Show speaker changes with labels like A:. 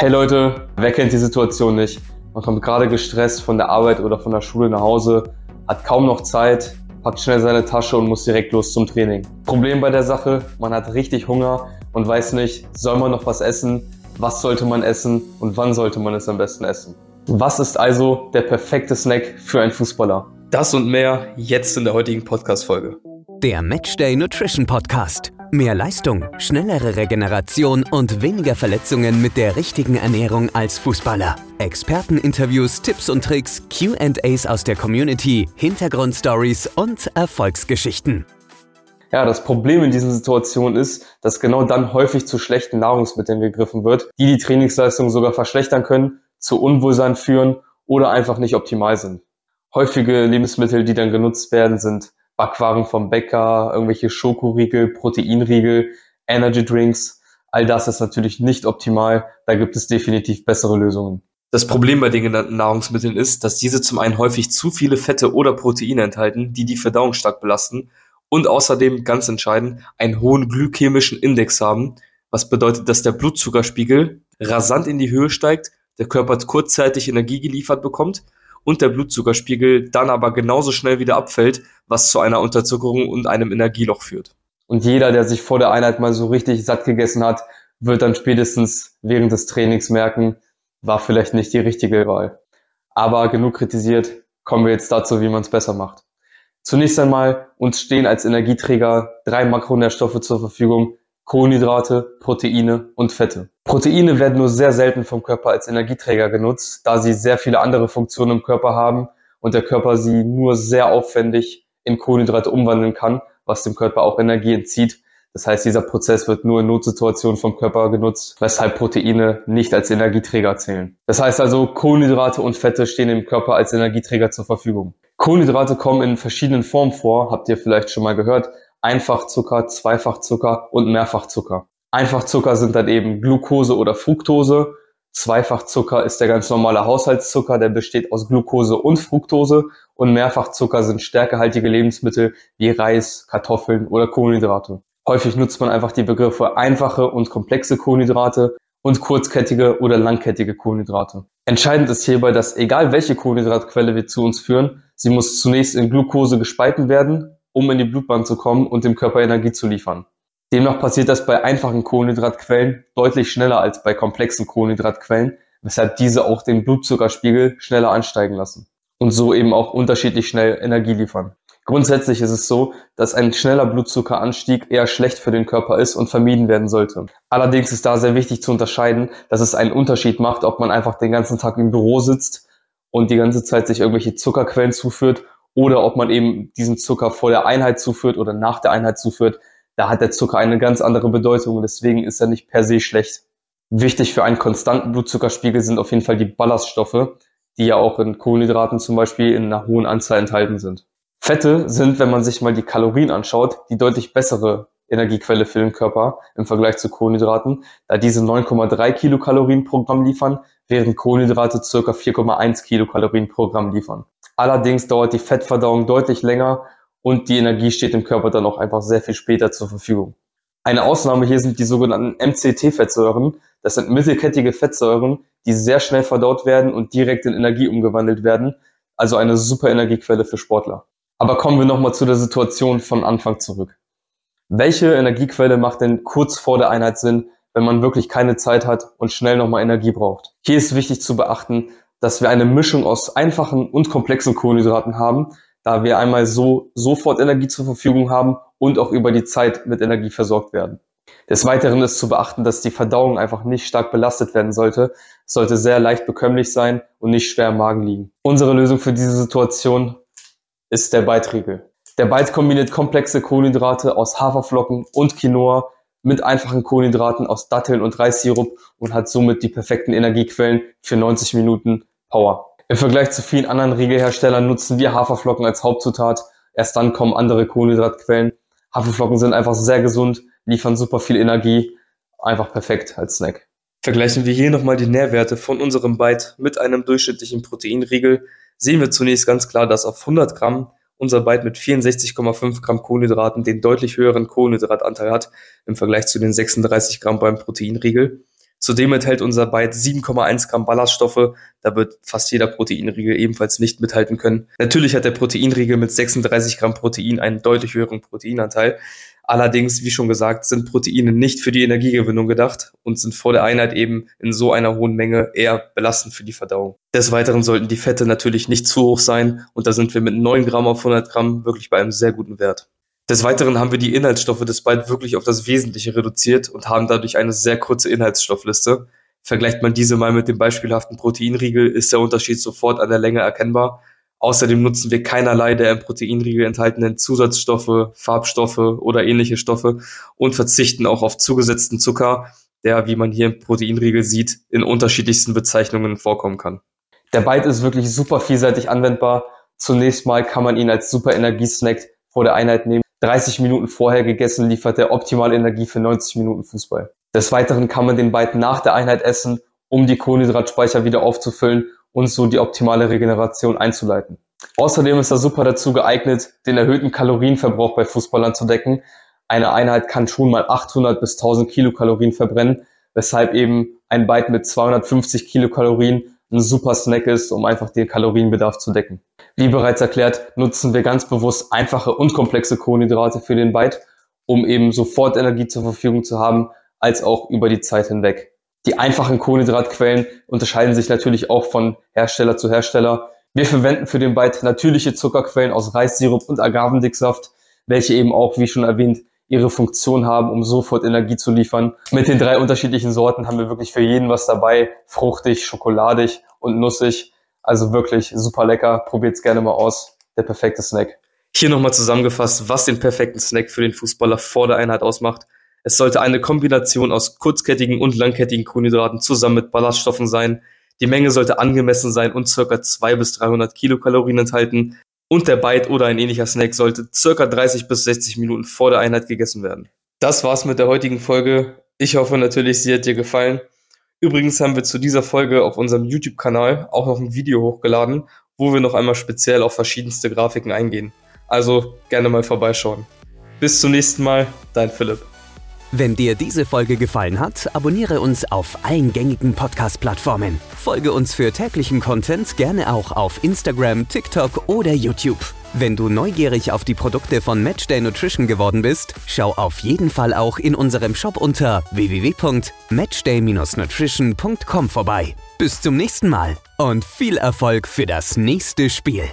A: Hey Leute, wer kennt die Situation nicht? Man kommt gerade gestresst von der Arbeit oder von der Schule nach Hause, hat kaum noch Zeit, packt schnell seine Tasche und muss direkt los zum Training. Problem bei der Sache, man hat richtig Hunger und weiß nicht, soll man noch was essen, was sollte man essen und wann sollte man es am besten essen. Was ist also der perfekte Snack für einen Fußballer? Das und mehr jetzt in der heutigen Podcast-Folge.
B: Der Matchday Nutrition Podcast. Mehr Leistung, schnellere Regeneration und weniger Verletzungen mit der richtigen Ernährung als Fußballer. Experteninterviews, Tipps und Tricks, QAs aus der Community, Hintergrundstories und Erfolgsgeschichten.
A: Ja, das Problem in diesen Situationen ist, dass genau dann häufig zu schlechten Nahrungsmitteln gegriffen wird, die die Trainingsleistung sogar verschlechtern können, zu Unwohlsein führen oder einfach nicht optimal sind. Häufige Lebensmittel, die dann genutzt werden, sind Backwaren vom Bäcker, irgendwelche Schokoriegel, Proteinriegel, Energy Drinks. All das ist natürlich nicht optimal. Da gibt es definitiv bessere Lösungen.
C: Das Problem bei den genannten Nahrungsmitteln ist, dass diese zum einen häufig zu viele Fette oder Proteine enthalten, die die Verdauung stark belasten und außerdem, ganz entscheidend, einen hohen glykämischen Index haben, was bedeutet, dass der Blutzuckerspiegel rasant in die Höhe steigt, der Körper kurzzeitig Energie geliefert bekommt und der Blutzuckerspiegel dann aber genauso schnell wieder abfällt, was zu einer Unterzuckerung und einem Energieloch führt.
A: Und jeder, der sich vor der Einheit mal so richtig satt gegessen hat, wird dann spätestens während des Trainings merken, war vielleicht nicht die richtige Wahl. Aber genug kritisiert, kommen wir jetzt dazu, wie man es besser macht. Zunächst einmal, uns stehen als Energieträger drei Makronährstoffe zur Verfügung, Kohlenhydrate, Proteine und Fette. Proteine werden nur sehr selten vom Körper als Energieträger genutzt, da sie sehr viele andere Funktionen im Körper haben und der Körper sie nur sehr aufwendig in Kohlenhydrate umwandeln kann, was dem Körper auch Energie entzieht. Das heißt, dieser Prozess wird nur in Notsituationen vom Körper genutzt, weshalb Proteine nicht als Energieträger zählen. Das heißt also, Kohlenhydrate und Fette stehen dem Körper als Energieträger zur Verfügung. Kohlenhydrate kommen in verschiedenen Formen vor, habt ihr vielleicht schon mal gehört. Einfachzucker, Zweifachzucker und Mehrfachzucker. Einfachzucker sind dann eben Glucose oder Fructose. Zweifachzucker ist der ganz normale Haushaltszucker, der besteht aus Glucose und Fructose. Und Mehrfachzucker sind stärkehaltige Lebensmittel wie Reis, Kartoffeln oder Kohlenhydrate. Häufig nutzt man einfach die Begriffe einfache und komplexe Kohlenhydrate und kurzkettige oder langkettige Kohlenhydrate. Entscheidend ist hierbei, dass egal welche Kohlenhydratquelle wir zu uns führen, sie muss zunächst in Glucose gespalten werden um in die Blutbahn zu kommen und dem Körper Energie zu liefern. Demnach passiert das bei einfachen Kohlenhydratquellen deutlich schneller als bei komplexen Kohlenhydratquellen, weshalb diese auch den Blutzuckerspiegel schneller ansteigen lassen und so eben auch unterschiedlich schnell Energie liefern. Grundsätzlich ist es so, dass ein schneller Blutzuckeranstieg eher schlecht für den Körper ist und vermieden werden sollte. Allerdings ist da sehr wichtig zu unterscheiden, dass es einen Unterschied macht, ob man einfach den ganzen Tag im Büro sitzt und die ganze Zeit sich irgendwelche Zuckerquellen zuführt oder ob man eben diesen Zucker vor der Einheit zuführt oder nach der Einheit zuführt. Da hat der Zucker eine ganz andere Bedeutung und deswegen ist er nicht per se schlecht. Wichtig für einen konstanten Blutzuckerspiegel sind auf jeden Fall die Ballaststoffe, die ja auch in Kohlenhydraten zum Beispiel in einer hohen Anzahl enthalten sind. Fette sind, wenn man sich mal die Kalorien anschaut, die deutlich bessere Energiequelle für den Körper im Vergleich zu Kohlenhydraten, da diese 9,3 Kilokalorien pro Gramm liefern, während Kohlenhydrate circa 4,1 Kilokalorien pro Gramm liefern. Allerdings dauert die Fettverdauung deutlich länger und die Energie steht dem Körper dann auch einfach sehr viel später zur Verfügung. Eine Ausnahme hier sind die sogenannten MCT-Fettsäuren. Das sind mittelkettige Fettsäuren, die sehr schnell verdaut werden und direkt in Energie umgewandelt werden. Also eine super Energiequelle für Sportler. Aber kommen wir nochmal zu der Situation von Anfang zurück. Welche Energiequelle macht denn kurz vor der Einheit Sinn, wenn man wirklich keine Zeit hat und schnell nochmal Energie braucht? Hier ist wichtig zu beachten, dass wir eine Mischung aus einfachen und komplexen Kohlenhydraten haben, da wir einmal so sofort Energie zur Verfügung haben und auch über die Zeit mit Energie versorgt werden. Des Weiteren ist zu beachten, dass die Verdauung einfach nicht stark belastet werden sollte. Es sollte sehr leicht bekömmlich sein und nicht schwer im Magen liegen. Unsere Lösung für diese Situation ist der Beitriegel. Der Beit kombiniert komplexe Kohlenhydrate aus Haferflocken und Quinoa mit einfachen Kohlenhydraten aus Datteln und Reissirup und hat somit die perfekten Energiequellen für 90 Minuten Power. Im Vergleich zu vielen anderen Riegelherstellern nutzen wir Haferflocken als Hauptzutat. Erst dann kommen andere Kohlenhydratquellen. Haferflocken sind einfach sehr gesund, liefern super viel Energie. Einfach perfekt als Snack.
C: Vergleichen wir hier nochmal die Nährwerte von unserem Byte mit einem durchschnittlichen Proteinriegel, sehen wir zunächst ganz klar, dass auf 100 Gramm unser Byte mit 64,5 Gramm Kohlenhydraten den deutlich höheren Kohlenhydratanteil hat im Vergleich zu den 36 Gramm beim Proteinriegel. Zudem enthält unser Byte 7,1 Gramm Ballaststoffe. Da wird fast jeder Proteinriegel ebenfalls nicht mithalten können. Natürlich hat der Proteinriegel mit 36 Gramm Protein einen deutlich höheren Proteinanteil. Allerdings, wie schon gesagt, sind Proteine nicht für die Energiegewinnung gedacht und sind vor der Einheit eben in so einer hohen Menge eher belastend für die Verdauung. Des Weiteren sollten die Fette natürlich nicht zu hoch sein und da sind wir mit 9 Gramm auf 100 Gramm wirklich bei einem sehr guten Wert. Des Weiteren haben wir die Inhaltsstoffe des Byte wirklich auf das Wesentliche reduziert und haben dadurch eine sehr kurze Inhaltsstoffliste. Vergleicht man diese mal mit dem beispielhaften Proteinriegel, ist der Unterschied sofort an der Länge erkennbar. Außerdem nutzen wir keinerlei der im Proteinriegel enthaltenen Zusatzstoffe, Farbstoffe oder ähnliche Stoffe und verzichten auch auf zugesetzten Zucker, der, wie man hier im Proteinriegel sieht, in unterschiedlichsten Bezeichnungen vorkommen kann.
A: Der Byte ist wirklich super vielseitig anwendbar. Zunächst mal kann man ihn als super Energiesnack vor der Einheit nehmen. 30 Minuten vorher gegessen liefert er optimale Energie für 90 Minuten Fußball. Des Weiteren kann man den Byte nach der Einheit essen, um die Kohlenhydratspeicher wieder aufzufüllen und so die optimale Regeneration einzuleiten. Außerdem ist er super dazu geeignet, den erhöhten Kalorienverbrauch bei Fußballern zu decken. Eine Einheit kann schon mal 800 bis 1000 Kilokalorien verbrennen, weshalb eben ein Byte mit 250 Kilokalorien ein super Snack ist, um einfach den Kalorienbedarf zu decken. Wie bereits erklärt, nutzen wir ganz bewusst einfache und komplexe Kohlenhydrate für den Byte, um eben sofort Energie zur Verfügung zu haben, als auch über die Zeit hinweg. Die einfachen Kohlenhydratquellen unterscheiden sich natürlich auch von Hersteller zu Hersteller. Wir verwenden für den Byte natürliche Zuckerquellen aus Reissirup und Agavendicksaft, welche eben auch, wie schon erwähnt, ihre Funktion haben, um sofort Energie zu liefern. Mit den drei unterschiedlichen Sorten haben wir wirklich für jeden was dabei. Fruchtig, schokoladig und nussig. Also wirklich super lecker. Probiert's gerne mal aus. Der perfekte Snack.
C: Hier nochmal zusammengefasst, was den perfekten Snack für den Fußballer vor der Einheit ausmacht. Es sollte eine Kombination aus kurzkettigen und langkettigen Kohlenhydraten zusammen mit Ballaststoffen sein. Die Menge sollte angemessen sein und circa 200 bis 300 Kilokalorien enthalten. Und der Bite oder ein ähnlicher Snack sollte circa 30 bis 60 Minuten vor der Einheit gegessen werden. Das war's mit der heutigen Folge. Ich hoffe natürlich, sie hat dir gefallen. Übrigens haben wir zu dieser Folge auf unserem YouTube-Kanal auch noch ein Video hochgeladen, wo wir noch einmal speziell auf verschiedenste Grafiken eingehen. Also gerne mal vorbeischauen. Bis zum nächsten Mal, dein Philipp.
B: Wenn dir diese Folge gefallen hat, abonniere uns auf allen gängigen Podcast-Plattformen. Folge uns für täglichen Content gerne auch auf Instagram, TikTok oder YouTube. Wenn du neugierig auf die Produkte von Matchday Nutrition geworden bist, schau auf jeden Fall auch in unserem Shop unter www.matchday-nutrition.com vorbei. Bis zum nächsten Mal und viel Erfolg für das nächste Spiel.